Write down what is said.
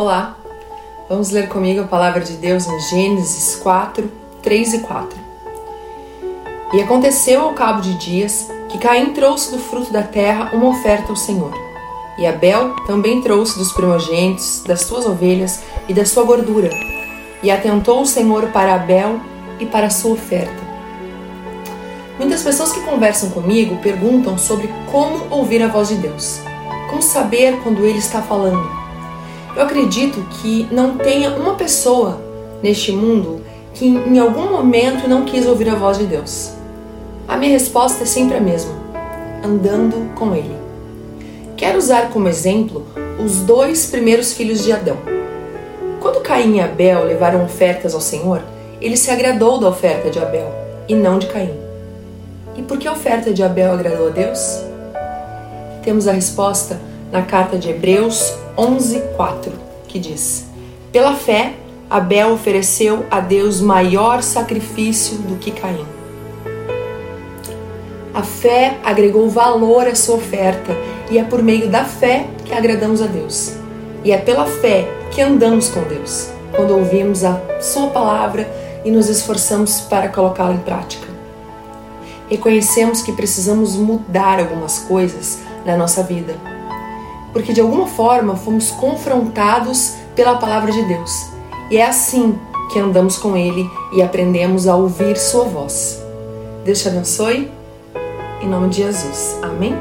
Olá, vamos ler comigo a palavra de Deus em Gênesis 4, 3 e 4. E aconteceu ao cabo de dias que Caim trouxe do fruto da terra uma oferta ao Senhor. E Abel também trouxe dos primogênitos, das suas ovelhas e da sua gordura. E atentou o Senhor para Abel e para a sua oferta. Muitas pessoas que conversam comigo perguntam sobre como ouvir a voz de Deus, como saber quando Ele está falando. Eu acredito que não tenha uma pessoa neste mundo que em algum momento não quis ouvir a voz de Deus. A minha resposta é sempre a mesma: andando com Ele. Quero usar como exemplo os dois primeiros filhos de Adão. Quando Caim e Abel levaram ofertas ao Senhor, ele se agradou da oferta de Abel e não de Caim. E por que a oferta de Abel agradou a Deus? Temos a resposta na carta de Hebreus 11:4, que diz: Pela fé, Abel ofereceu a Deus maior sacrifício do que Caim. A fé agregou valor à sua oferta e é por meio da fé que agradamos a Deus. E é pela fé que andamos com Deus, quando ouvimos a Sua palavra e nos esforçamos para colocá-la em prática. Reconhecemos que precisamos mudar algumas coisas na nossa vida, porque de alguma forma fomos confrontados pela palavra de Deus. E é assim que andamos com Ele e aprendemos a ouvir Sua voz. Deus te abençoe. Em nome de Jesus. Amém?